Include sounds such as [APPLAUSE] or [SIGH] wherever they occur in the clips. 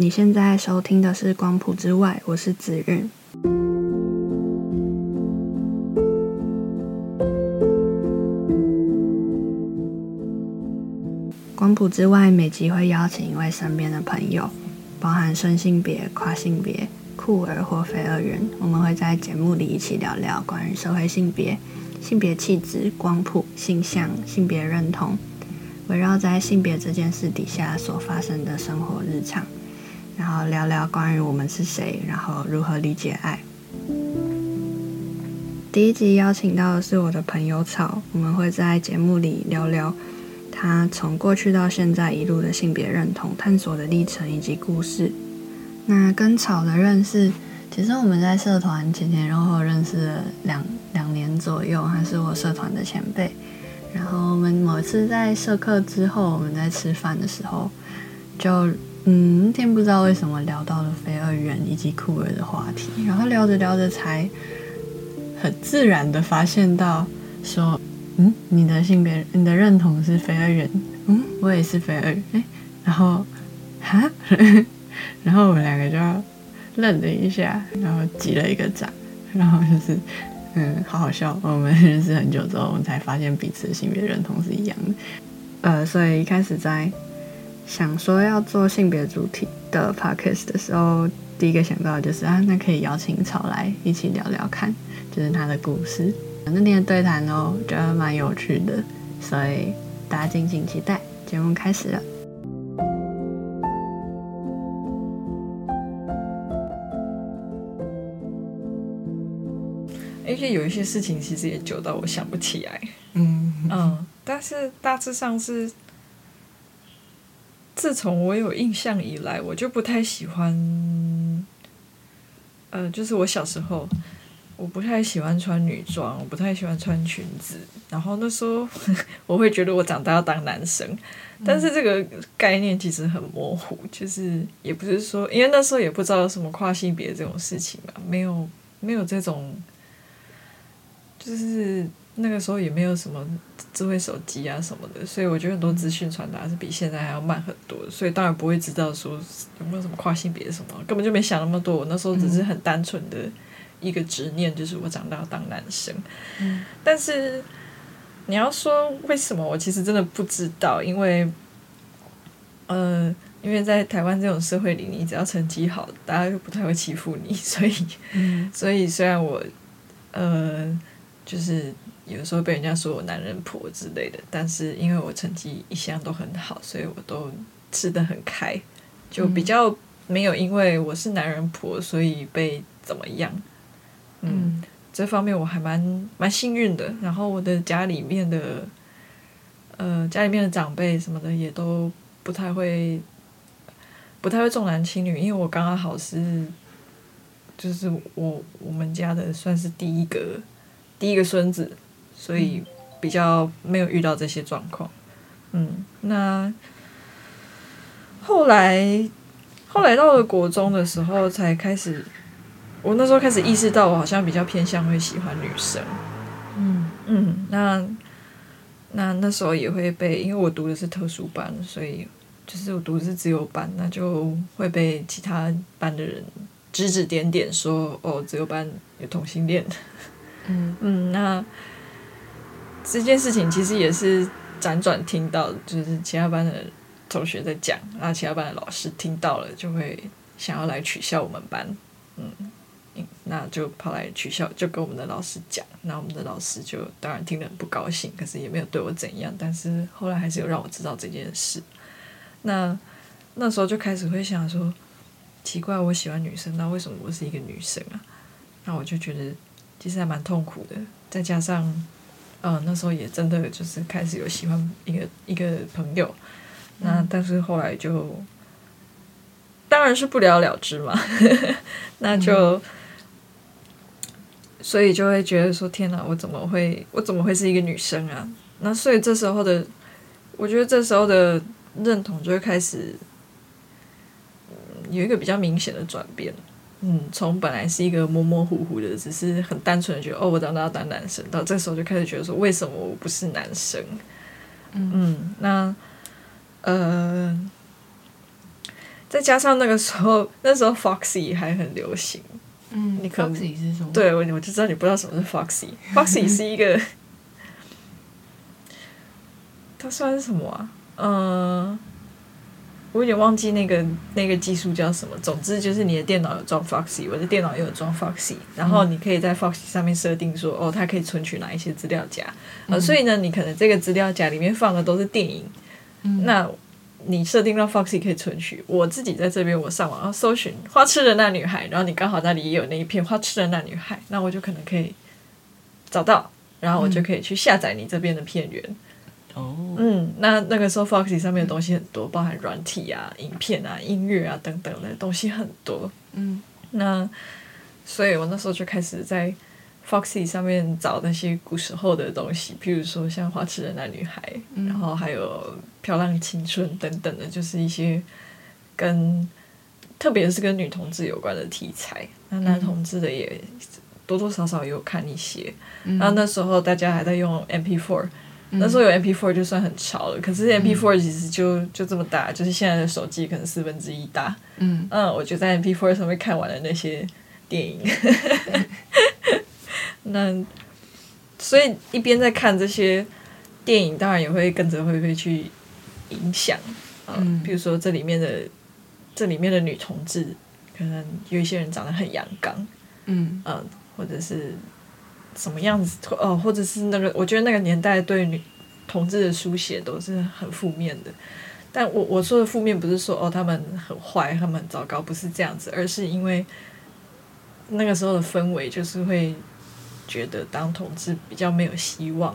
你现在收听的是《光谱之外》，我是子韵。光谱之外，每集会邀请一位身边的朋友，包含顺性别、跨性别、酷儿或非二元，我们会在节目里一起聊聊关于社会性别、性别气质、光谱、性向、性别认同，围绕在性别这件事底下所发生的生活日常。然后聊聊关于我们是谁，然后如何理解爱。第一集邀请到的是我的朋友草，我们会在节目里聊聊他从过去到现在一路的性别认同探索的历程以及故事。那跟草的认识，其实我们在社团前前后后认识了两两年左右，他是我社团的前辈。然后我们某次在社课之后，我们在吃饭的时候就。嗯，那天不知道为什么聊到了非二元以及酷儿的话题，然后聊着聊着才很自然的发现到说，嗯，你的性别、你的认同是非二元，嗯，我也是非二元，哎，然后，哈，[LAUGHS] 然后我们两个就愣了一下，然后击了一个掌，然后就是，嗯，好好笑。我们认识很久之后，我们才发现彼此的性别认同是一样的，呃，所以一开始在。想说要做性别主题的 podcast 的时候，第一个想到的就是啊，那可以邀请草来一起聊聊看，就是他的故事。那天的对谈哦，觉得蛮有趣的，所以大家敬请期待。节目开始了。而且有一些事情其实也久到我想不起来。嗯嗯，但是大致上是。自从我有印象以来，我就不太喜欢，呃，就是我小时候，我不太喜欢穿女装，我不太喜欢穿裙子。然后那时候 [LAUGHS] 我会觉得我长大要当男生，但是这个概念其实很模糊，就是也不是说，因为那时候也不知道什么跨性别这种事情嘛，没有没有这种，就是那个时候也没有什么。智慧手机啊什么的，所以我觉得很多资讯传达是比现在还要慢很多，所以当然不会知道说有没有什么跨性别什么，根本就没想那么多。我那时候只是很单纯的一个执念，就是我长大要当男生。嗯，但是你要说为什么，我其实真的不知道，因为，呃，因为在台湾这种社会里，你只要成绩好，大家就不太会欺负你，所以，所以虽然我，呃，就是。有时候被人家说我男人婆之类的，但是因为我成绩一向都很好，所以我都吃的很开，就比较没有因为我是男人婆所以被怎么样。嗯，这方面我还蛮蛮幸运的。然后我的家里面的，呃，家里面的长辈什么的也都不太会，不太会重男轻女，因为我刚刚好是，就是我我们家的算是第一个第一个孙子。所以比较没有遇到这些状况，嗯，那后来后来到了国中的时候才开始，我那时候开始意识到我好像比较偏向会喜欢女生，嗯。嗯，那那那时候也会被，因为我读的是特殊班，所以就是我读的是自由班，那就会被其他班的人指指点点说，哦，自由班有同性恋，嗯。[LAUGHS] 嗯，那。这件事情其实也是辗转听到，就是其他班的同学在讲，然后其他班的老师听到了，就会想要来取笑我们班，嗯，那就跑来取笑，就跟我们的老师讲，那我们的老师就当然听得很不高兴，可是也没有对我怎样，但是后来还是有让我知道这件事。那那时候就开始会想说，奇怪，我喜欢女生，那为什么我是一个女生啊？那我就觉得其实还蛮痛苦的，再加上。嗯，那时候也真的就是开始有喜欢一个一个朋友，那但是后来就当然是不了了之嘛，[LAUGHS] 那就所以就会觉得说天哪，我怎么会我怎么会是一个女生啊？那所以这时候的，我觉得这时候的认同就会开始有一个比较明显的转变。嗯，从本来是一个模模糊糊的，只是很单纯的觉得哦，我长大要当男生，到这时候就开始觉得说，为什么我不是男生？嗯，那呃，再加上那个时候，那时候 Foxy 还很流行。嗯，你可能 Foxy 是什么？对，我我就知道你不知道什么是 Foxy。Foxy [LAUGHS] 是一个，它算是什么啊？嗯、我有点忘记那个那个技术叫什么。总之就是你的电脑有装 Foxy，我的电脑也有装 Foxy，然后你可以在 Foxy 上面设定说，哦，它可以存取哪一些资料夹。呃，所以呢，你可能这个资料夹里面放的都是电影，那你设定让 Foxy 可以存取。我自己在这边，我上网要搜寻花痴的那女孩，然后你刚好那里也有那一片花痴的那女孩，那我就可能可以找到，然后我就可以去下载你这边的片源。哦，嗯，那那个时候 Foxy 上面的东西很多，包含软体啊、影片啊、音乐啊等等的东西很多。嗯那所以我那时候就开始在 Foxy 上面找那些古时候的东西，譬如说像《花痴的那女孩》然后还有《漂亮青春》等等的，就是一些跟特别是跟女同志有关的题材。那男同志的也多多少少有看一些。然后那时候大家还在用 MP4。那时候有 MP4 就算很潮了，可是 MP4 其实就就这么大，就是现在的手机可能四分之一大。嗯。嗯，我就在 MP4 上面看完了那些电影。[LAUGHS] 那所以一边在看这些电影，当然也会跟着会会去影响。啊、嗯。比如说这里面的这里面的女同志，可能有一些人长得很阳刚，嗯。嗯，或者是什么样子，哦，或者是那个，我觉得那个年代对女同志的书写都是很负面的。但我我说的负面不是说哦他们很坏，他们很糟糕，不是这样子，而是因为那个时候的氛围就是会觉得当同志比较没有希望，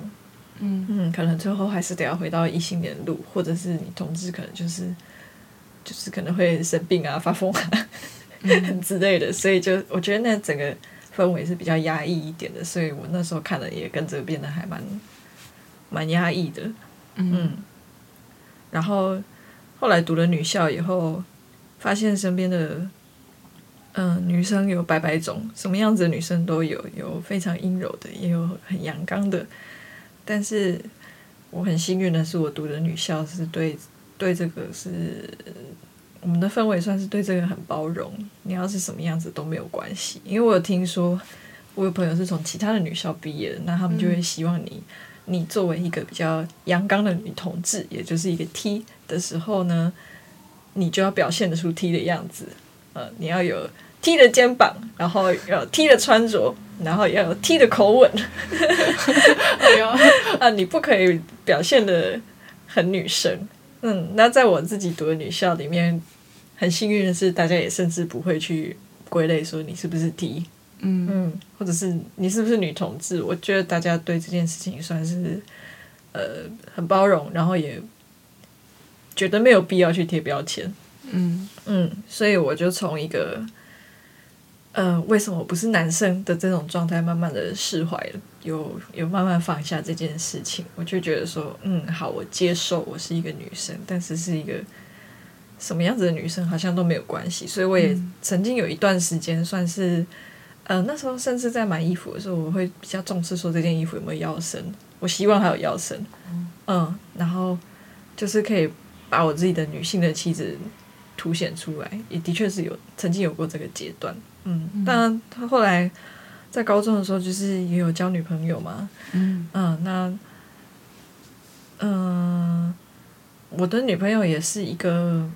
嗯。嗯，可能最后还是得要回到异性恋路，或者是你同志可能就是就是可能会生病啊、发疯啊、[LAUGHS] 之类的，所以就我觉得那整个氛围是比较压抑一点的，所以我那时候看了也跟着变得还蛮蛮压抑的，嗯然后后来读了女校以后，发现身边的嗯、女生有百百种，什么样子的女生都有，有非常阴柔的，也有很阳刚的。但是我很幸运的是，我读的女校是对对这个是我们的氛围算是对这个很包容，你要是什么样子都没有关系。因为我有听说，我有朋友是从其他的女校毕业的，那他们就会希望你。你作为一个比较阳刚的女同志，也就是一个 T 的时候呢，你就要表现得出 T 的样子。呃，你要有 T 的肩膀，然后要有 T 的穿着，然后要有 T 的口吻。[LAUGHS] 哎呦，啊，你不可以表现的很女生。嗯，那在我自己读的女校里面，很幸运的是，大家也甚至不会去归类说你是不是 T。嗯嗯，或者是你是不是女同志？我觉得大家对这件事情算是呃很包容，然后也觉得没有必要去贴标签。嗯嗯，所以我就从一个呃为什么我不是男生的这种状态，慢慢的释怀了，有有慢慢放下这件事情。我就觉得说，嗯，好，我接受我是一个女生，但是是一个什么样子的女生好像都没有关系。所以我也曾经有一段时间算是。呃，那时候甚至在买衣服的时候，我会比较重视说这件衣服有没有腰身，我希望它有腰身，嗯，然后就是可以把我自己的女性的气质凸显出来，也的确是有曾经有过这个阶段，嗯，但他后来在高中的时候，就是也有交女朋友嘛，嗯嗯，那嗯、我的女朋友也是一个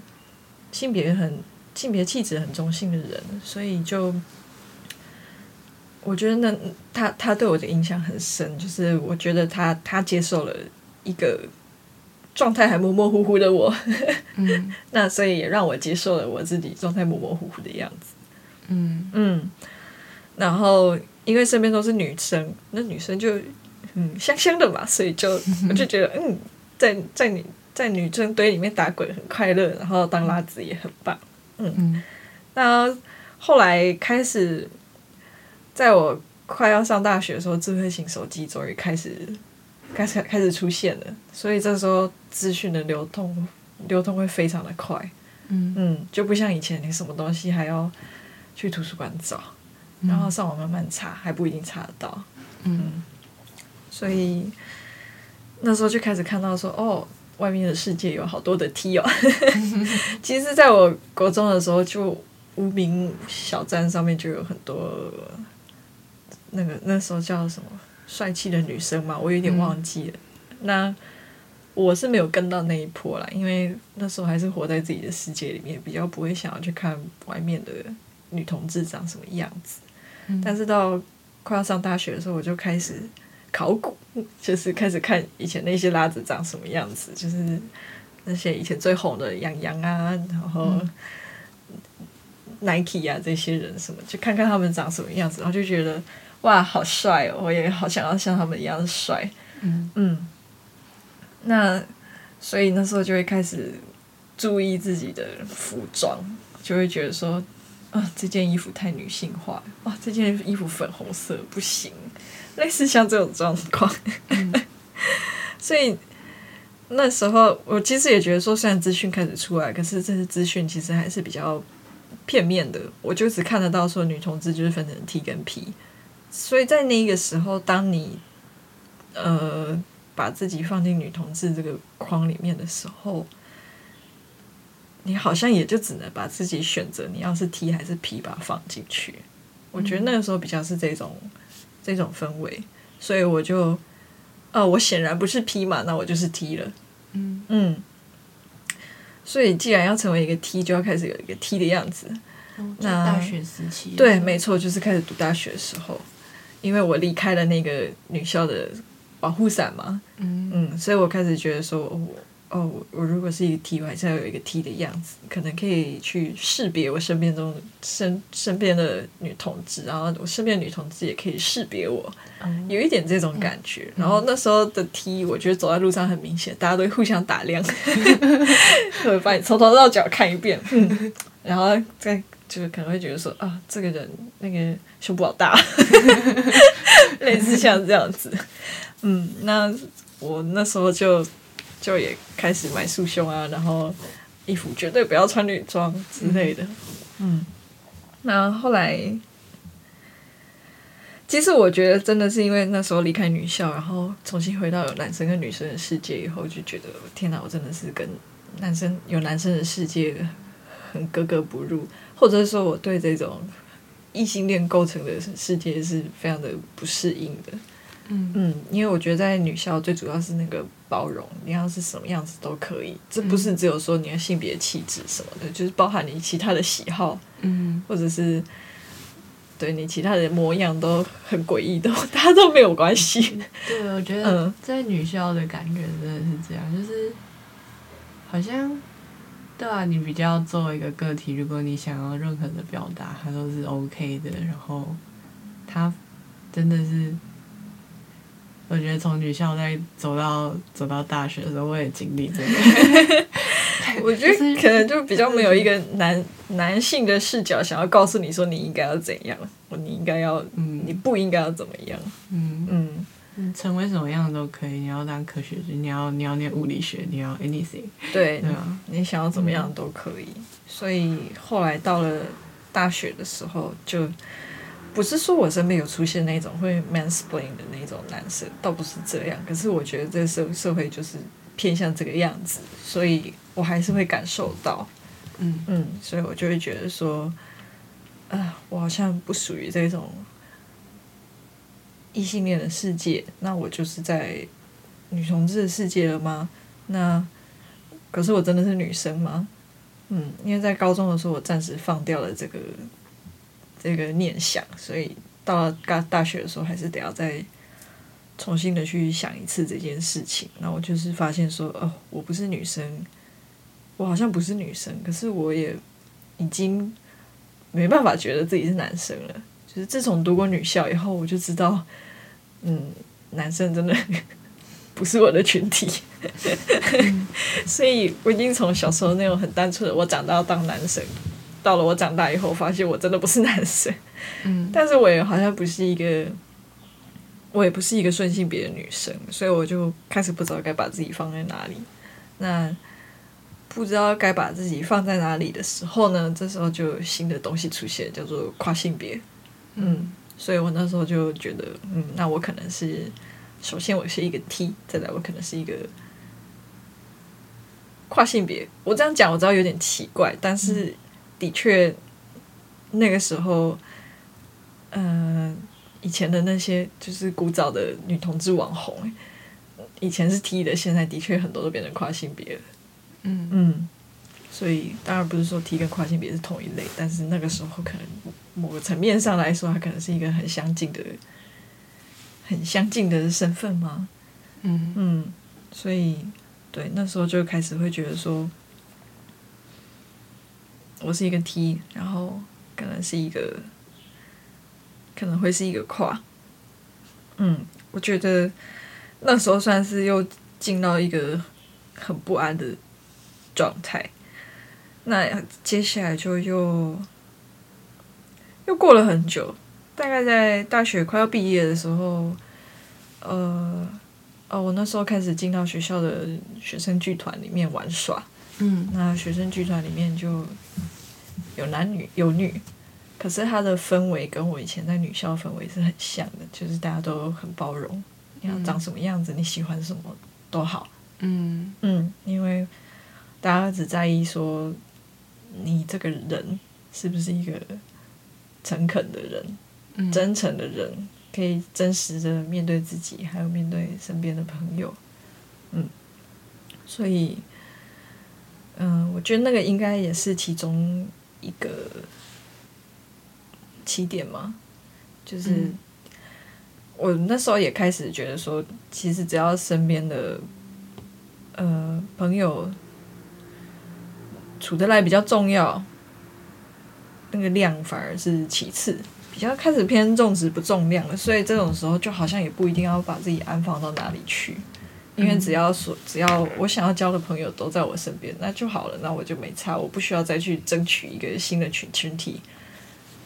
性别很性别气质很中性的人，所以就。我觉得那他他对我的影响很深，就是我觉得他他接受了一个状态还模模糊糊的我，嗯 [LAUGHS] 那所以也让我接受了我自己状态模模糊糊的样子。嗯。嗯，然后因为身边都是女生，那女生就嗯香香的嘛，所以就我就觉得嗯，在在女在女生堆里面打滚很快乐，然后当拉子也很棒。嗯。嗯。那后来开始，在我快要上大学的时候，智慧型手机终于开始开始开始出现了，所以这时候资讯的流通流通会非常的快。嗯。嗯，就不像以前你什么东西还要去图书馆找，然后上网慢慢查，还不一定查得到。嗯所以那时候就开始看到说，哦，外面的世界有好多的 T 哦。[LAUGHS] 其实，在我国中的时候，就无名小站上面就有很多那个那时候叫什么帅气的女生嘛，我有点忘记了。那我是没有跟到那一波啦，因为那时候还是活在自己的世界里面，比较不会想要去看外面的女同志长什么样子。但是到快要上大学的时候，我就开始考古，[LAUGHS] 就是开始看以前那些拉子长什么样子，就是那些以前最红的杨洋啊，然后 Nike 啊这些人什么，就看看他们长什么样子，然后就觉得哇，好帅哦！我也好想要像他们一样帅。嗯嗯，那所以那时候就会开始注意自己的服装，就会觉得说，啊，这件衣服太女性化，哇，这件衣服粉红色不行，类似像这种状况。[LAUGHS] 所以那时候我其实也觉得说，虽然资讯开始出来，可是这些资讯其实还是比较片面的，我就只看得到说女同志就是分成 T 跟 P，所以在那个时候，当你呃，把自己放进女同志这个框里面的时候，你好像也就只能把自己选择你要是 T 还是 P 把它放进去。我觉得那个时候比较是这种这种氛围，所以我就，呃，我显然不是 P 嘛，那我就是 T 了。嗯。嗯，所以既然要成为一个 T，就要开始有一个 T 的样子。那大学时期，对，没错，就是开始读大学的时候，因为我离开了那个女校的保护伞嘛，嗯。嗯，所以我开始觉得说，哦，我哦，我如果是一个 T，我还是要有一个 T 的样子，可能可以去识别我身边中身身边的女同志，然后我身边的女同志也可以识别我，有一点这种感觉。然后那时候的 T，我觉得走在路上很明显，大家都会互相打量，[LAUGHS] 会把你从头到脚看一遍，嗯，[LAUGHS] 然后再就是可能会觉得说啊，这个人那个胸部好大，[LAUGHS] 类似像这样子。嗯，那我那时候就就也开始买束胸啊，然后衣服绝对不要穿女装之类的。嗯，那后来，其实我觉得真的是因为那时候离开女校，然后重新回到有男生跟女生的世界以后，就觉得天哪，我真的是跟男生有男生的世界很格格不入，或者是说我对这种异性恋构成的世界是非常的不适应的。嗯嗯，因为我觉得在女校最主要是那个包容，你要是什么样子都可以，这不是只有说你的性别气质什么的，就是包含你其他的喜好，嗯或者是对你其他的模样都很诡异，都大家都没有关系。对，我觉嗯得在女校的感觉真的是这样，就是好像对啊，你比较作为一个个体，如果你想要任何的表达，它都是 OK 的。然后它真的是，我觉得从女校再走到走到大学的时候，我也经历这个。[LAUGHS] 我觉得可能就比较没有一个男男性的视角，想要告诉你说你应该要怎样，或你应该要，嗯你不应该要怎么样。嗯嗯，嗯，成为什么样都可以。你要当科学家，你要你要念物理学，你要 anything。对，对啊，你想要怎么样都可以。所以后来到了大学的时候，就不是说我身边有出现那种会 mansplain 的那种男生，倒不是这样。可是我觉得这个社社会就是偏向这个样子，所以我还是会感受到，嗯嗯，所以我就会觉得说，啊，我好像不属于这种异性恋的世界，那我就是在女同志的世界了吗？那可是我真的是女生吗？嗯，因为在高中的时候，我暂时放掉了这个这个念想，所以到了大大学的时候，还是得要再重新的去想一次这件事情。那我就是发现说，哦，我不是女生，我好像不是女生，可是我也已经没办法觉得自己是男生了。就是自从读过女校以后，我就知道，嗯，男生真的不是我的群体。[LAUGHS] [LAUGHS] 所以我已经从小时候那种很单纯的我长大要当男生，到了我长大以后，发现我真的不是男生。嗯 [LAUGHS] 但是我也好像不是一个，我也不是一个顺性别的女生，所以我就开始不知道该把自己放在哪里。那不知道该把自己放在哪里的时候呢，这时候就有新的东西出现，叫做跨性别。嗯，所以我那时候就觉得，嗯，那我可能是，首先我是一个 T，再来我可能是一个跨性别，我这样讲我知道有点奇怪，但是的确那个时候，呃，以前的那些就是古早的女同志网红，以前是 T 的，现在的确很多都变成跨性别了。嗯嗯，所以当然不是说 T 跟跨性别是同一类，但是那个时候可能某个层面上来说，它可能是一个很相近的、很相近的身份嘛。嗯嗯，所以对那时候就开始会觉得说，我是一个 T，然后可能是一个，可能会是一个跨。嗯，我觉得那时候算是又进到一个很不安的状态。那接下来就又又过了很久，大概在大学快要毕业的时候，呃。哦，我那时候开始进到学校的学生剧团里面玩耍。嗯那学生剧团里面就有男女有女，可是它的氛围跟我以前在女校氛围是很像的，就是大家都很包容，你要长什么样子，你喜欢什么都好。嗯嗯，因为大家只在意说你这个人是不是一个诚恳的人、嗯真诚的人。可以真实的面对自己，还有面对身边的朋友，嗯，所以，嗯、我觉得那个应该也是其中一个起点嘛，就是、嗯我那时候也开始觉得说，其实只要身边的呃朋友处得来比较重要，那个量反而是其次。比较开始偏重质不重量了，所以这种时候就好像也不一定要把自己安放到哪里去，因为只要说只要我想要交的朋友都在我身边，那就好了，那我就没差，我不需要再去争取一个新的群群体。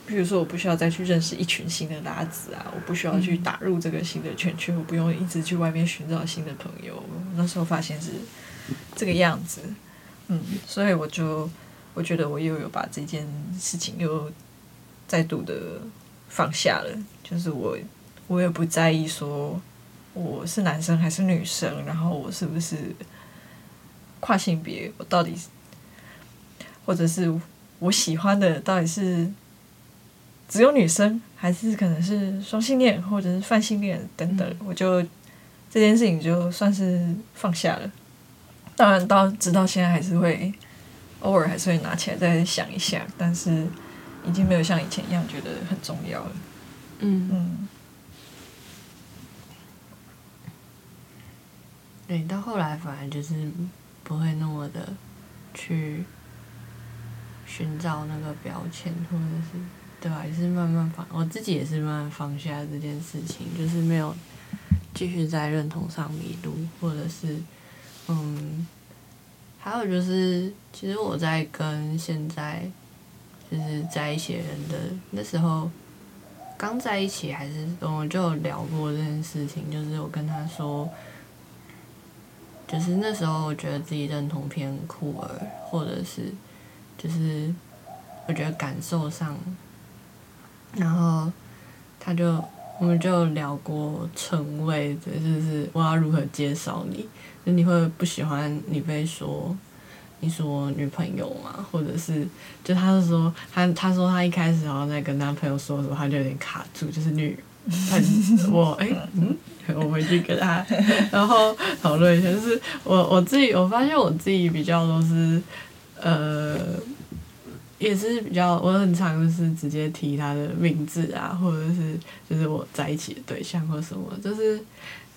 比如说，我不需要再去认识一群新的拉子啊，我不需要去打入这个新的圈圈，我不用一直去外面寻找新的朋友。那时候发现是这个样子，嗯，所以我就我觉得我又有把这件事情又再度的放下了，就是我我也不在意说我是男生还是女生，然后我是不是跨性别，我到底或者是我喜欢的到底是只有女生，还是可能是双性恋或者是泛性恋等等，我就这件事情就算是放下了。当然到直到现在还是会偶尔还是会拿起来再想一下，但是。已经没有像以前一样觉得很重要了。嗯嗯，对，到后来反而就是不会那么的去寻找那个标签，或者是对吧？也是慢慢放，我自己也是慢慢放下这件事情，就是没有继续在认同上迷路，或者是嗯，还有就是，其实我在跟现在就是在一起的人的那时候。刚在一起还是我就有聊过这件事情，就是我跟他说，就是那时候我觉得自己认同偏酷儿，或者是就是我觉得感受上，然后他就我们就聊过称谓，就是我要如何介绍你，就你会不喜欢你被说。你是我女朋友嘛？或者是，就他是说，他他说他一开始好像在跟他朋友说的时候，他就有点卡住，就是女，很我哎、嗯，我回去跟他，然后讨论一下，就是我我自己我发现我自己比较都是，呃，也是比较我很常就是直接提他的名字啊，或者是就是我在一起的对象或什么，就是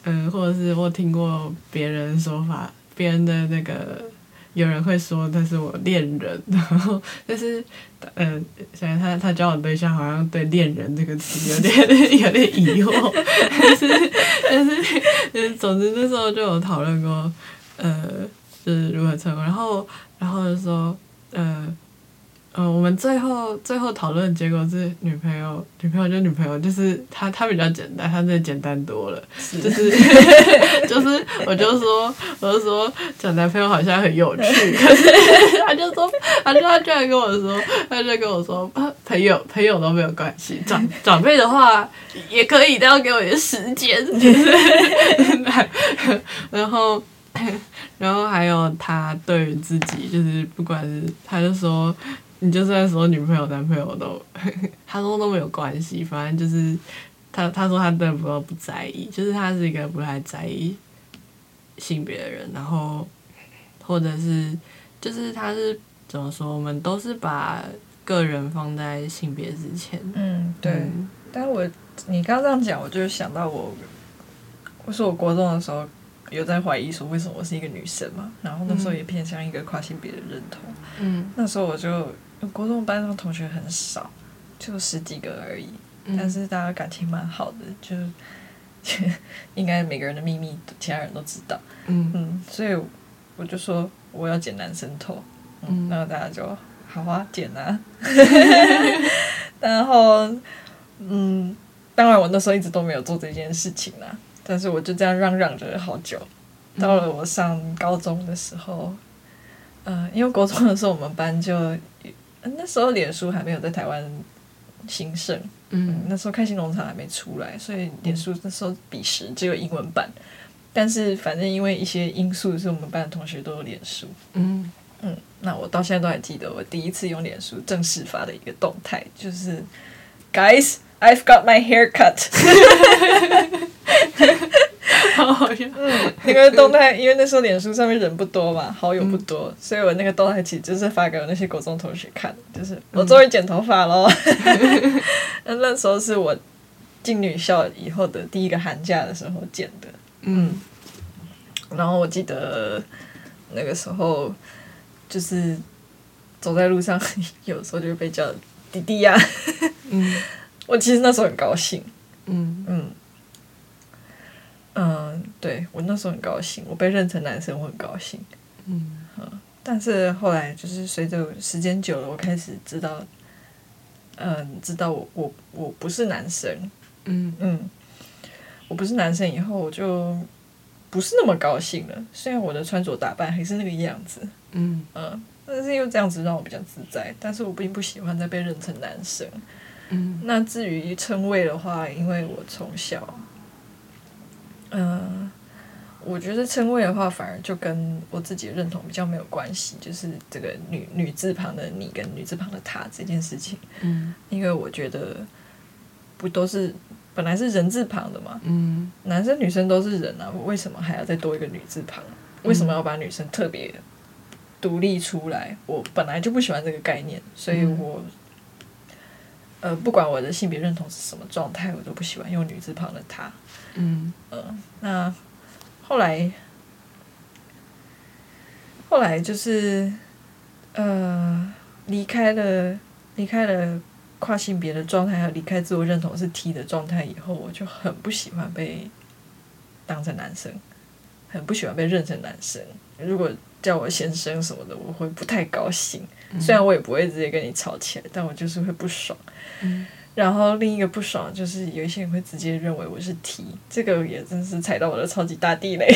嗯、或者是我听过别人说法，别人的那个。有人会说他是我恋人，[LAUGHS] 然后但是，嗯、呃，想他他交往对象好像对“恋人”这个词有点 [LAUGHS] 有点疑惑，但是但是嗯，总之那时候就有讨论过，呃，就是如何成功，然后然后就说，呃。嗯，我们最后最后讨论结果是女朋友，女朋友就女朋友，就是她她比较简单，她真的简单多了，是。就是 [LAUGHS] 就是我就说我就说讲男朋友好像很有趣，[LAUGHS] 可是他就说她就她居然跟我说，她就跟我说啊朋友朋友都没有关系，长长辈的话也可以，但要给我一点时间，就 [LAUGHS] 是然后然后还有他对于自己，就是不管是他就说，你就算说女朋友男朋友都，[LAUGHS] 他说都没有关系，反正就是他他说他对朋友不在意，就是他是一个不太在意性别的人，然后或者是就是他是怎么说，我们都是把个人放在性别之前。嗯，对。嗯但是我你刚刚这样讲，我就想到我，我说我国中的时候有在怀疑说为什么我是一个女生嘛，然后那时候也偏向一个跨性别的认同。嗯那时候我就国中班上同学很少，就十几个而已，但是大家感情蛮好的，就应该每个人的秘密其他人都知道。嗯嗯，所以我就说我要剪男生头，嗯，嗯然后大家就好啊，剪啊。[LAUGHS] 然后，嗯，当然我那时候一直都没有做这件事情啦，但是我就这样嚷嚷着好久。到了我上高中的时候，呃，因为国中的时候我们班就呃那时候脸书还没有在台湾兴盛，嗯嗯，那时候开心农场还没出来，所以脸书那时候彼时只有英文版。但是反正因为一些因素，是我们班的同学都有脸书。嗯嗯，那我到现在都还记得我第一次用脸书正式发的一个动态，就是 Guys, I've got my hair [LAUGHS] 好好笑。那个动态，因为那时候脸书上面人不多嘛，好友不多，所以我那个动态其实就是发给我那些国中同学看，就是我终于剪头发喽。[LAUGHS] 那那时候是我进女校以后的第一个寒假的时候剪的。嗯。然后我记得那个时候就是走在路上，[LAUGHS] 有时候就会被叫弟弟呀、嗯。[LAUGHS] 我其实那时候很高兴，嗯嗯。嗯，对我那时候很高兴，我被认成男生，我很高兴。嗯但是后来就是随着时间久了，我开始知道，嗯，知道我我我不是男生，嗯嗯，我不是男生以后，我就不是那么高兴了。虽然我的穿着打扮还是那个样子，嗯嗯，但是因为这样子让我比较自在，但是我并不喜欢再被认成男生。嗯那至于称谓的话，因为我从小，嗯、我觉得称谓的话，反而就跟我自己的认同比较没有关系，就是这个女女字旁的你跟女字旁的她这件事情，嗯因为我觉得不都是本来是人字旁的嘛，嗯男生女生都是人啊，我为什么还要再多一个女字旁？为什么要把女生特别独立出来？我本来就不喜欢这个概念，所以我、呃，不管我的性别认同是什么状态，我都不喜欢用女字旁的她。嗯呃，那后来后来就是呃离开了离开了跨性别的状态，还有离开自我认同是 T 的状态以后，我就很不喜欢被当成男生，很不喜欢被认成男生。如果叫我先生什么的，我会不太高兴。虽然我也不会直接跟你吵起来，但我就是会不爽。嗯然后另一个不爽就是有一些人会直接认为我是 T，这个也真是踩到我的超级大地雷。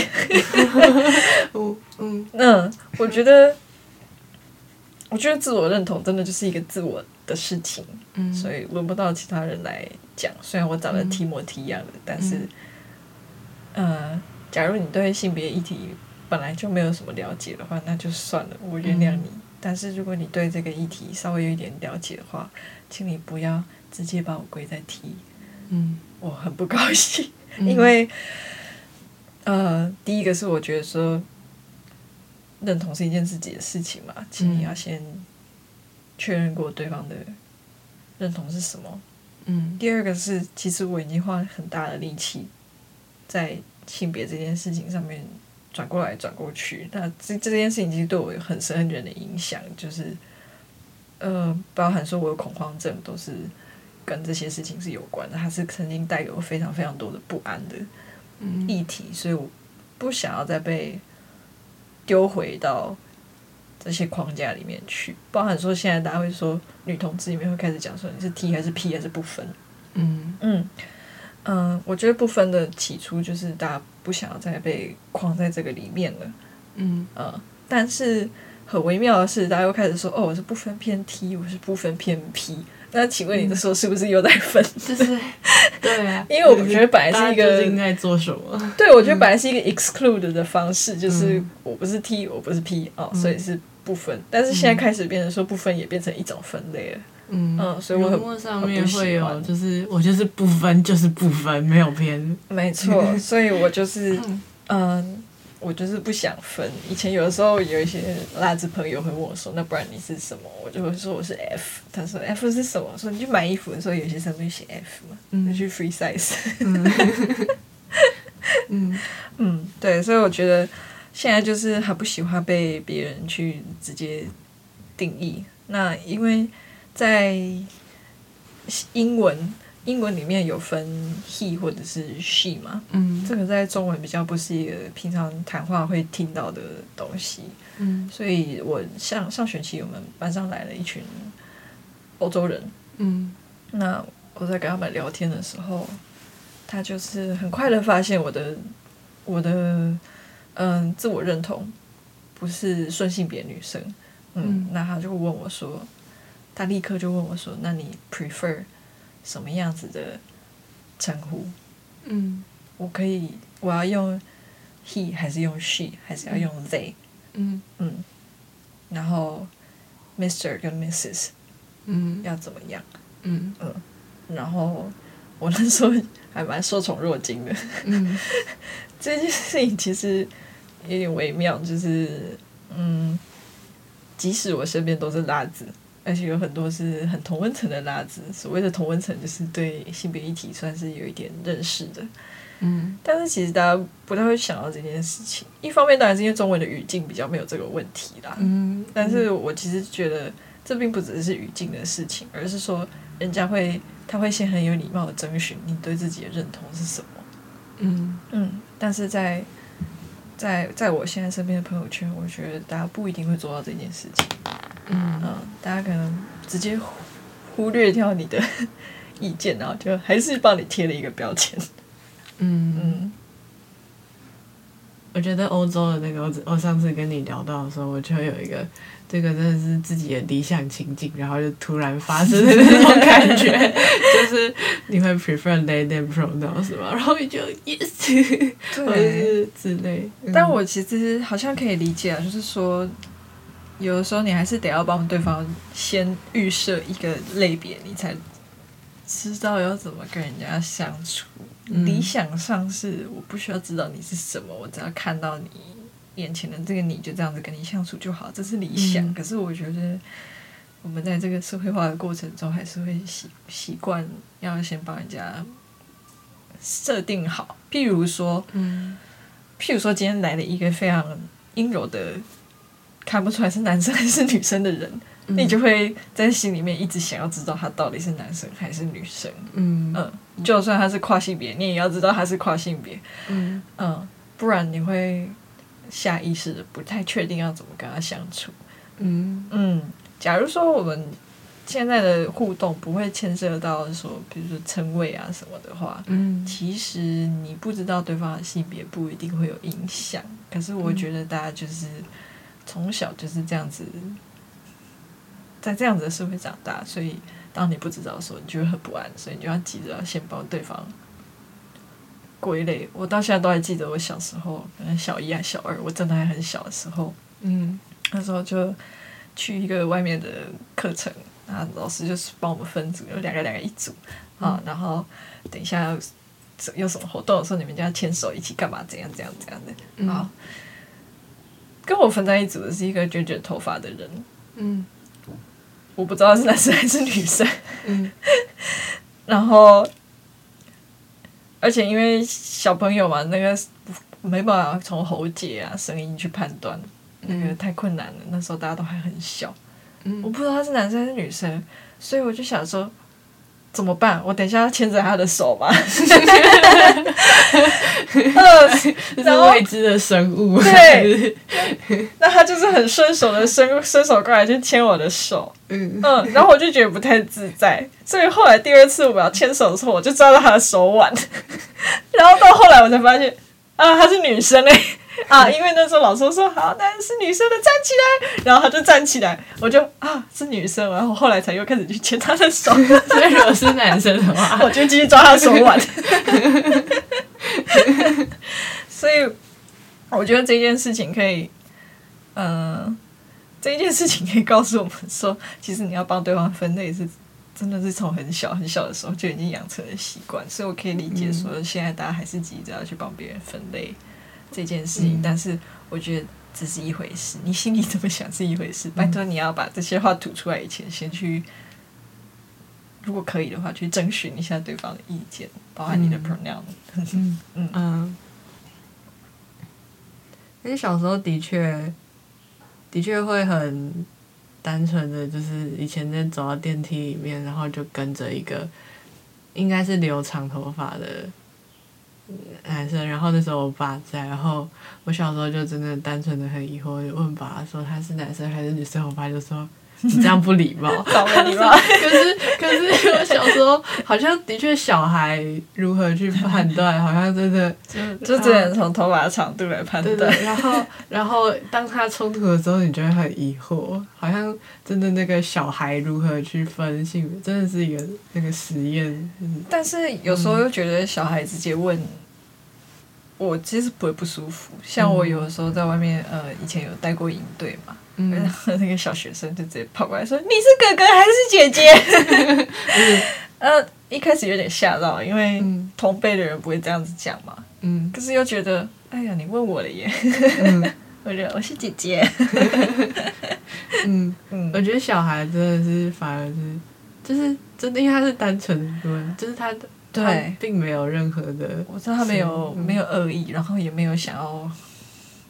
[LAUGHS] 嗯嗯嗯，我觉得，我觉得自我认同真的就是一个自我的事情，嗯，所以轮不到其他人来讲。虽然我长得提模提样的，但是，呃，假如你对性别议题本来就没有什么了解的话，那就算了，我原谅你。但是如果你对这个议题稍微有一点了解的话，请你不要直接把我归在 T，嗯。我很不高兴，因为呃，第一个是我觉得说认同是一件自己的事情嘛，请你要先确认过对方的认同是什么。嗯。第二个是，其实我已经花了很大的力气在性别这件事情上面转过来转过去。那这这件事情其实对我有很深很远的影响，就是呃，包含说我有恐慌症，都是跟这些事情是有关的。它是曾经带给我非常非常多的不安的嗯议题，所以我不想要再被丢回到这些框架里面去。包含说现在大家会说女同志里面会开始讲说你是 T 还是 P 还是不分。嗯嗯嗯，我觉得不分的起初就是大家不想要再被框在这个里面了。嗯嗯，但是很微妙的是，大家又开始说哦，我是不分偏 T，我是不分偏 P。那请问你这时候是不是又在分？[LAUGHS] 就是对啊，[LAUGHS] 因为我觉得本来是一个大家究竟在做什么？对，我觉得本来是一个 exclude 的方式，就是我不是 T，我不是 P 哦，所以是不分。但是现在开始变成说不分，也变成一种分类了。嗯嗯所以我很上面会有，就是我就是不分，就是不分，没有偏。[LAUGHS] 没错，所以我就是嗯。我就是不想分。以前有的时候有一些辣子朋友会问我说：“那不然你是什么？”我就会说我是 F。他说 F 是什么？说你去买衣服的时候，有些上面写 F 嘛，嗯就去 free size。嗯 [LAUGHS] 嗯，对，所以我觉得现在就是很不喜欢被别人去直接定义。那因为在英文英文里面有分 he 或者是 she 嘛，嗯。这个在中文比较不是一个平常谈话会听到的东西。嗯。所以我上上学期我们班上来了一群欧洲人，嗯。那我在跟他们聊天的时候，他就是很快的发现我的我的嗯自我认同不是顺性别女生，嗯，嗯。那他就问我说，他立刻就问我说，那你 prefer 什么样子的称呼？嗯我可以我要用 he 还是用 she 还是要用 they？嗯嗯，然后 Mr 跟 Mrs 嗯要怎么样？嗯嗯然后我那时候还蛮受宠若惊的。嗯 [LAUGHS] 这件事情其实有点微妙，就是嗯，即使我身边都是辣子，而且有很多是很同温层的拉子，所谓的同温层就是对性别议题算是有一点认识的，嗯但是其实大家不太会想到这件事情。一方面当然是因为中文的语境比较没有这个问题啦，嗯，但是我其实觉得这并不只是语境的事情，而是说人家会他会先很有礼貌的征询你对自己的认同是什么。嗯嗯，但是在在在我现在身边的朋友圈，我觉得大家不一定会做到这件事情。嗯嗯，大家可能直接忽忽略掉你的意见，然后就还是帮你贴了一个标签。嗯嗯我觉得欧洲的那个，我我上次跟你聊到的时候，我就有一个这个真的是自己的理想情境，然后就突然发生的那种感觉，[LAUGHS] 就是你会 prefer they them pronouns 吗？然后你就 yes，[LAUGHS] 或者是之类。嗯但我其实好像可以理解啊，就是说，有的时候你还是得要帮对方先预设一个类别，你才知道要怎么跟人家相处。嗯理想上是我不需要知道你是什么，我只要看到你眼前的这个你就这样子跟你相处就好，这是理想。嗯可是我觉得我们在这个社会化的过程中，还是会习习惯要先帮人家设定好，譬如说。嗯譬如说，今天来了一个非常阴柔的，看不出来是男生还是女生的人，嗯你就会在心里面一直想要知道他到底是男生还是女生。嗯嗯，就算他是跨性别，你也要知道他是跨性别。嗯嗯，不然你会下意识的不太确定要怎么跟他相处。嗯嗯，假如说我们现在的互动不会牵涉到说，比如说称谓啊什么的话，嗯其实你不知道对方的性别不一定会有影响，可是我觉得大家就是从小就是这样子，在这样子的社会长大，所以当你不知道的时候，你就会很不安，所以你就要急着要先帮对方归类。我到现在都还记得我小时候，可能小一还小二，我真的还很小的时候，嗯那时候就去一个外面的课程，然后老师就是帮我们分组，有两个两个一组啊，然后等一下有有什么活动的时候，你们就要牵手一起干嘛？怎样怎样怎样的。嗯好，跟我分在一组的是一个卷卷头发的人，嗯。我不知道是男生还是女生，嗯。[LAUGHS] 然后而且因为小朋友嘛，那个没办法从喉结啊声音去判断，那个太困难了。那时候大家都还很小。嗯。我嗯不知道他是男生还是女生，所以我就想说怎么办？我等一下要牵着他的手吧。[LAUGHS] 呃，[LAUGHS] 这然后是未知的生物。对那他就是很顺手的伸伸手过来就牵我的手，嗯嗯，然后我就觉得不太自在，所以后来第二次我要牵手的时候，我就抓到他的手腕，然后到后来我才发现啊，她是女生哎、[LAUGHS] 啊，因为那时候老师说好，那是女生的站起来，然后他就站起来，我就啊是女生，然后后来才又开始去牵他的手，[LAUGHS] 所以如果是男生的话，[LAUGHS] 我就继续抓他手腕。所以我觉得这件事情可以，嗯、这一件事情可以告诉我们说，其实你要帮对方分类是真的是从很小很小的时候就已经养成了习惯，所以我可以理解说，现在大家还是急着要去帮别人分类这件事情，嗯但是我觉得只是一回事，[LAUGHS] 你心里怎么想是一回事，拜托你要把这些话吐出来以前，先去。如果可以的话，去征询一下对方的意见，包含你的嗯 pronoun。嗯嗯 [LAUGHS] 嗯，因为小时候的确的确会很单纯的，就是以前在走到电梯里面，然后就跟着一个应该是留长头发的男生，然后那时候我爸在，然后我小时候就真的单纯的很疑惑，就问爸说他是男生还是女生，我爸就说你这样不礼貌。[LAUGHS] 礼貌。[LAUGHS] 可是，可是我小时候好像的确小孩如何去判断，好像真的就只能从头发的长度来判断。对对。然后，[LAUGHS] 然后当他冲突的时候，你就会很疑惑，好像真的那个小孩如何去分性别，真的是一个那个实验。嗯但是有时候又觉得小孩直接问，我其实不会不舒服。像我有的时候在外面，呃，以前有带过营队嘛，然嗯后那个小学生就直接跑过来说：“你是哥哥还是姐姐？” [LAUGHS] 呃，一开始有点吓到，因为嗯同辈的人不会这样子讲嘛。嗯可是又觉得，哎呀，你问我了耶！嗯 [LAUGHS] 我觉得我是姐姐。[LAUGHS] 嗯，嗯我觉得小孩真的是反而是，就是真的，因为他是单纯的，就是他的对他并没有任何的我知道他没有没有恶意，然后也没有想要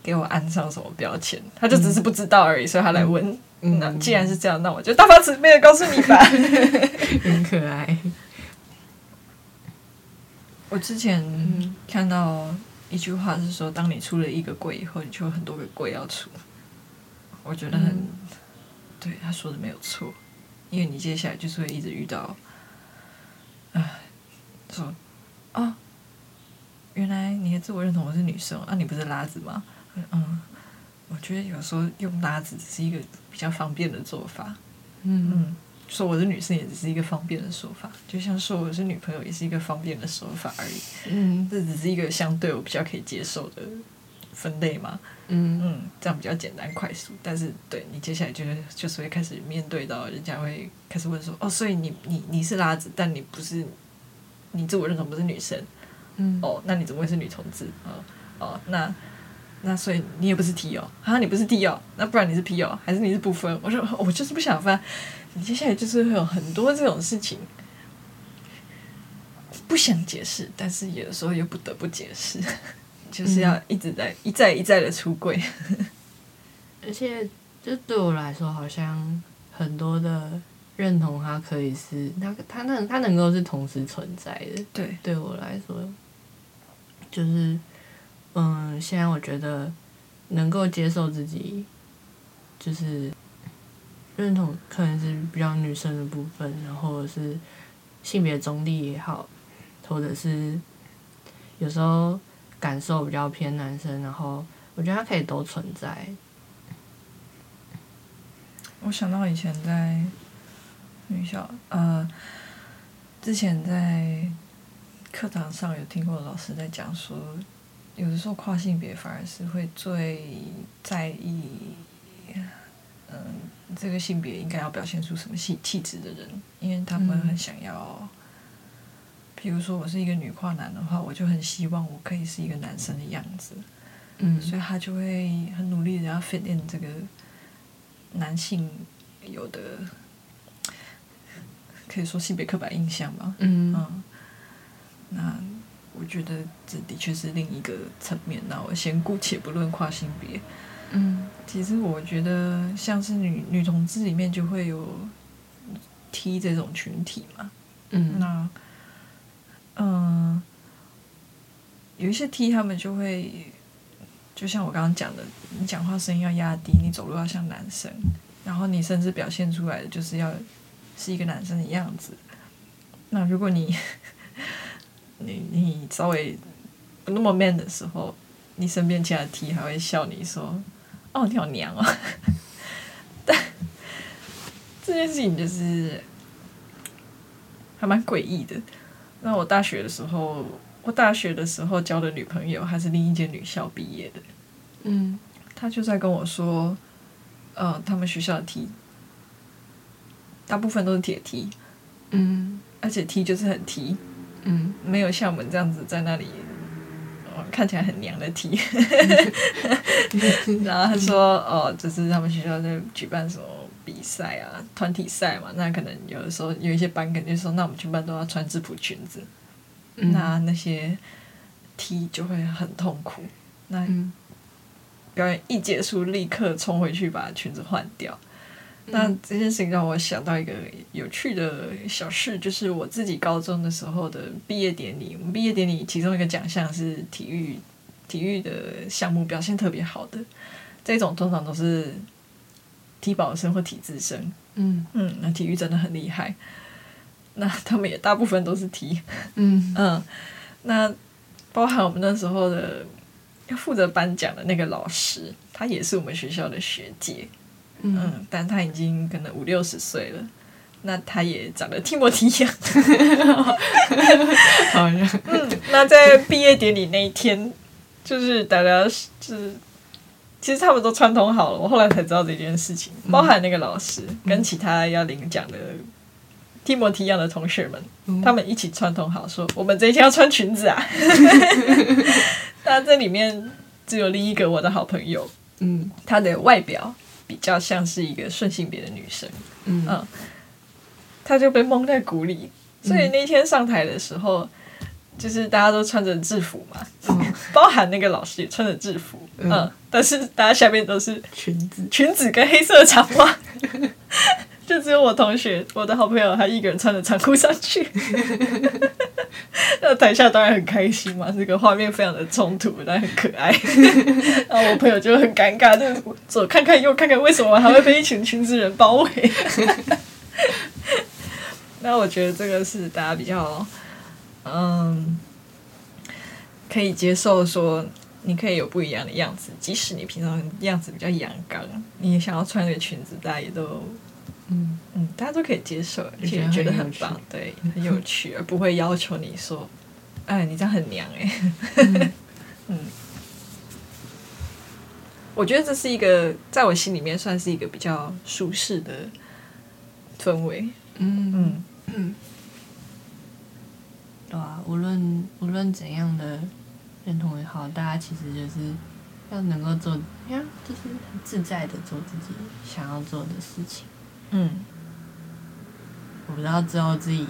给我安上什么标签，他就只是不知道而已，所以他来问。嗯那既然是这样，那我就大发慈悲的告诉你吧。很可爱。[LAUGHS] 我之前嗯看到一句话是说，当你出了一个柜以后，你就有很多个柜要出。我觉得很，嗯对他说的没有错，因为你接下来就是会一直遇到，啊，说啊，原来你的自我认同我是女生啊，你不是拉子吗？嗯，我觉得有时候用拉子只是一个比较方便的做法。嗯嗯，说我是女生也只是一个方便的说法，就像说我是女朋友也是一个方便的说法而已。嗯这只是一个相对我比较可以接受的分类嘛。嗯嗯，这样比较简单快速。但是对你接下来就是就是会开始面对到人家会开始问说，哦，所以你你你是拉子，但你不是，你自我认同不是女生嗯哦，那你怎么会是女同志？哦哦，那那所以你也不是 T 哦，啊，你不是 T 哦，那不然你是 P 哦，还是你是不分？我说哦 [LAUGHS] 我就是不想分。你接下来就是会有很多这种事情。不想解释，但是有的时候又不得不解释，[LAUGHS] 就是要一直在、一再一再的出柜。[LAUGHS] 而且就对我来说，好像很多的认同，它可以是它它能它能够是同时存在的。对，对我来说，就是嗯，现在我觉得能够接受自己，就是认同可能是比较女生的部分，然后是性别中立也好，或者是有时候感受比较偏男生，然后我觉得它可以都存在。我想到以前在女校，呃，之前在课堂上有听过老师在讲说，有的时候跨性别反而是会最在意，嗯，这个性别应该要表现出什么气气质的人，因为他们嗯很想要。比如说，我是一个女跨男的话，我就很希望我可以是一个男生的样子，嗯所以他就会很努力的要 fit in 这个男性有的，可以说性别刻板印象吧。嗯嗯，那我觉得这的确是另一个层面。那我先姑且不论跨性别，嗯其实我觉得像是女女同志里面就会有 T 这种群体嘛。嗯那嗯，有一些 T 他们就会，就像我刚刚讲的，你讲话声音要压低，你走路要像男生，然后你甚至表现出来的就是要是一个男生的样子。那如果你 [LAUGHS] 你你稍微不那么 man 的时候，你身边其他 T 还会笑你说：“哦，你好娘哦。[LAUGHS] ”但这件事情就是还蛮诡异的。那我大学的时候，我大学的时候交的女朋友，还是另一间女校毕业的。嗯她就在跟我说，呃，他们学校的 T 大部分都是铁 T，嗯。而且 T 就是很 T，嗯。没有像我们这样子在那里、呃看起来很娘的 T。[LAUGHS] 然后他说，哦，就是他们学校在举办什么比赛啊，团体赛嘛，那可能有的时候有一些班肯定说，那我们全班都要穿制服裙子，嗯。那那些 T 就会很痛苦。那嗯。表演一结束，立刻冲回去把裙子换掉。那这件事情让我想到一个有趣的小事，就是我自己高中的时候的毕业典礼。我们毕业典礼其中一个奖项是体育，体育的项目表现特别好的，这种通常都是体保生或体制生。嗯嗯，那体育真的很厉害。那他们也大部分都是体，嗯 [LAUGHS] 嗯，那包含我们那时候的要负责颁奖的那个老师，他也是我们学校的学姐，嗯。嗯，但他已经可能五六十岁了。那他也长得提莫提一样，[LAUGHS] 好像嗯，那在毕业典礼那一天，就是大家就是，其实他们都串通好了，我后来才知道这件事情，包含那个老师跟其他要领奖的提莫提一样的同学们，嗯。他们一起串通好说，我们这一天要穿裙子啊。[LAUGHS] 那这里面只有另一个我的好朋友，嗯。他的外表比较像是一个顺性别的女生，嗯。嗯，她就被蒙在鼓里。所以那天上台的时候，就是大家都穿着制服嘛，[LAUGHS] 包含那个老师也穿着制服，嗯，嗯。但是大家下面都是裙子。[LAUGHS] 裙子跟黑色长袜，[LAUGHS] 就只有我同学，我的好朋友，他一个人穿着长裤上去。[LAUGHS] 那台下当然很开心嘛，这个画面非常的冲突，但很可爱。[LAUGHS] 然后我朋友就很尴尬，就是左看看右看看，为什么还会被一群裙子人包围？[LAUGHS] 那我觉得这个是大家比较，嗯，可以接受说你可以有不一样的样子，即使你平常样子比较阳刚，你也想要穿那个裙子，大家也都嗯。嗯，大家都可以接受，而就觉得且觉得很棒，对，很有趣，而不会要求你说，哎，你这样很娘哎、[LAUGHS] 嗯，我觉得这是一个在我心里面算是一个比较舒适的氛围，嗯。嗯。对啊，无论无论怎样的认同也好，大家其实就是要能够做，呀，就是很自在的做自己想要做的事情。嗯我不知道之后自己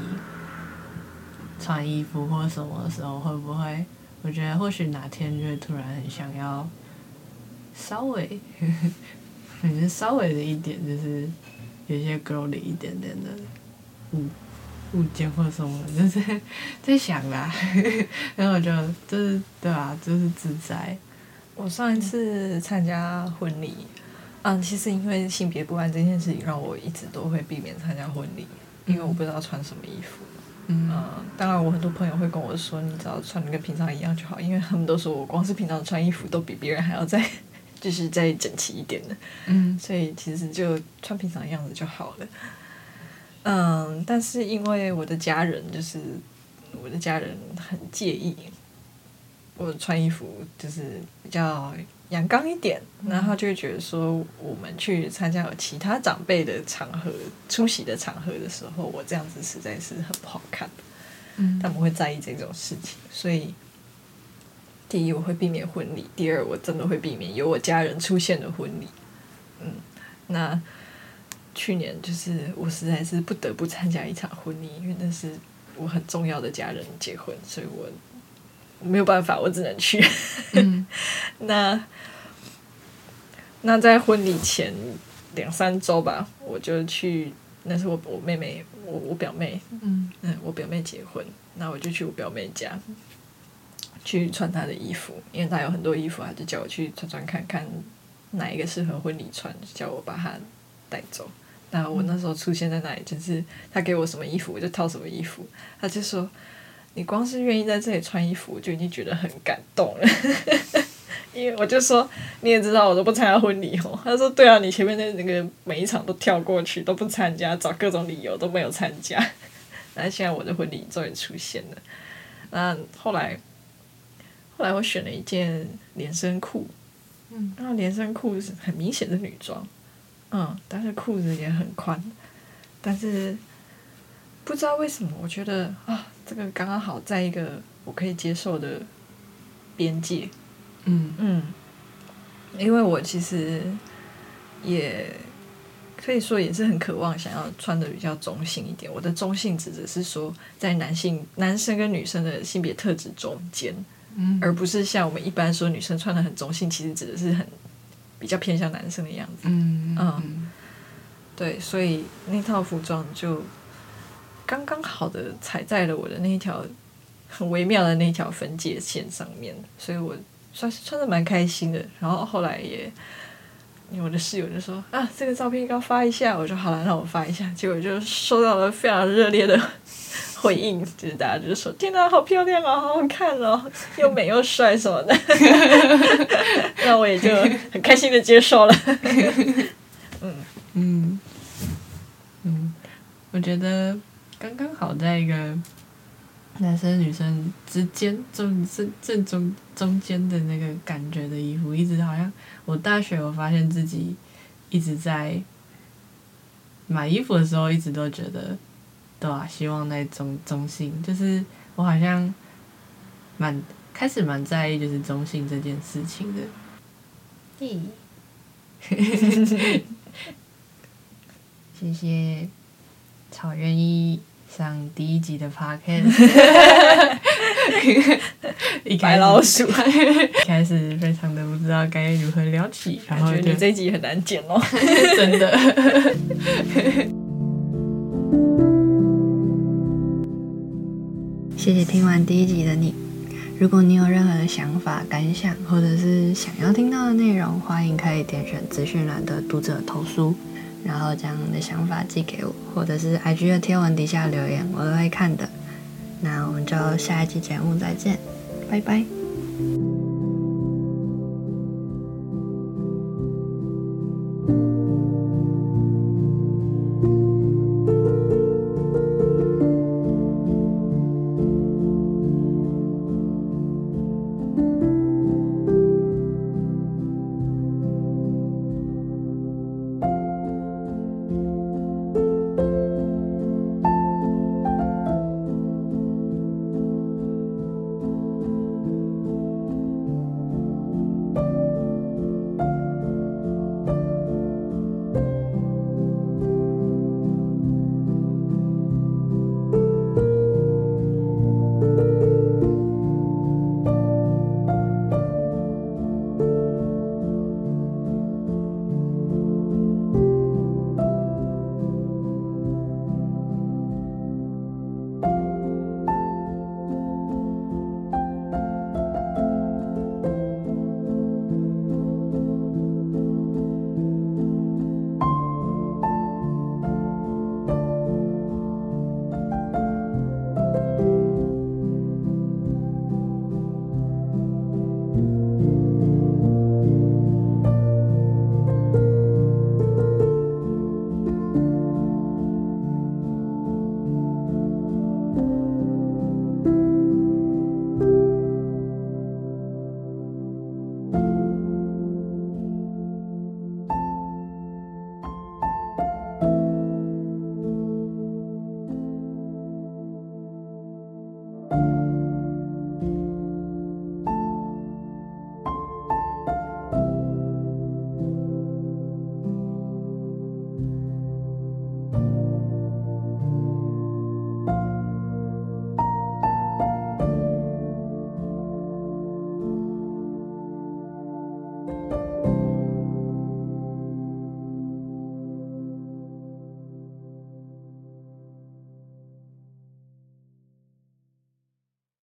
穿衣服或什么的时候会不会，我觉得或许哪天就会突然很想要稍微，[LAUGHS] 反正稍微的一点，就是有些 girly 一点点的物物件或什么，就是在想啦。[LAUGHS] 然后我就就是对啊，就是自在。我上一次参加婚礼，嗯，其实因为性别不安这件事情，让我一直都会避免参加婚礼，因为我不知道穿什么衣服。嗯嗯，当然，我很多朋友会跟我说，你只要穿的跟平常一样就好，因为他们都说我光是平常穿衣服都比别人还要再 [LAUGHS] 就是再整齐一点的，嗯所以其实就穿平常的样子就好了。嗯，但是因为我的家人就是我的家人很介意我穿衣服就是比较阳刚一点，然后就会觉得说，我们去参加有其他长辈的场合、出席的场合的时候，我这样子实在是很不好看。嗯他们会在意这种事情，所以第一我会避免婚礼，第二我真的会避免有我家人出现的婚礼。嗯，那去年就是我实在是不得不参加一场婚礼，因为那是我很重要的家人结婚，所以我我没有办法，我只能去。嗯 [LAUGHS] 那那在婚礼前两三周吧，我就去，那是我我妹妹，我我表妹，嗯嗯，我表妹结婚，那我就去我表妹家去穿她的衣服，因为她有很多衣服，她就叫我去穿穿看看哪一个适合婚礼穿，就叫我把它带走。那我那时候出现在那里，就是她给我什么衣服，我就套什么衣服。她就说：“你光是愿意在这里穿衣服，我就已经觉得很感动了。” [LAUGHS] 因为我就说你也知道我都不参加婚礼哦。[LAUGHS] 他说对啊，你前面那那个每一场都跳过去，都不参加，找各种理由都没有参加。[LAUGHS] 然后现在我的婚礼终于出现了。那后来后来我选了一件连身裤，嗯，然后连身裤是很明显的女装，嗯，但是裤子也很宽，但是不知道为什么，我觉得啊，这个刚刚好在一个我可以接受的边界，嗯嗯，因为我其实也可以说也是很渴望想要穿的比较中性一点。我的中性指的是说，在男性、男生跟女生的性别特质中间，嗯而不是像我们一般说女生穿的很中性，其实指的是很比较偏向男生的样子。嗯嗯对，所以那套服装就刚刚好的踩在了我的那一条很微妙的那条分界线上面，所以我算是穿的蛮开心的。然后后来也，我的室友就说啊，这个照片应该发一下，我说好了，那我发一下。结果就收到了非常热烈的 [LAUGHS] 回应，就是大家就说天哪，好漂亮哦，好好看哦，又美又帅什么的。[LAUGHS] 那我也就很开心的接受了。[LAUGHS] 嗯嗯嗯，我觉得刚刚好在一个男生女生之间中正正中中间的那个感觉的衣服，一直好像我大学我发现自己一直在买衣服的时候，一直都觉得对啊，希望在中中性，就是我好像蛮开始蛮在意就是中性这件事情的。咦。[LAUGHS] [LAUGHS] 谢谢草愿意上第一集的 podcast，[LAUGHS] 一开白始老鼠一开始非常的不知道该如何聊起，然后你这一集很难剪哦。[LAUGHS] 真的，[LAUGHS] 谢谢听完第一集的你。如果你有任何的想法、感想，或者是想要听到的内容，欢迎可以点选资讯栏的读者投书，然后将你的想法寄给我，或者是 IG 的贴文底下留言，我都会看的。那我们就下一期节目再见，拜拜。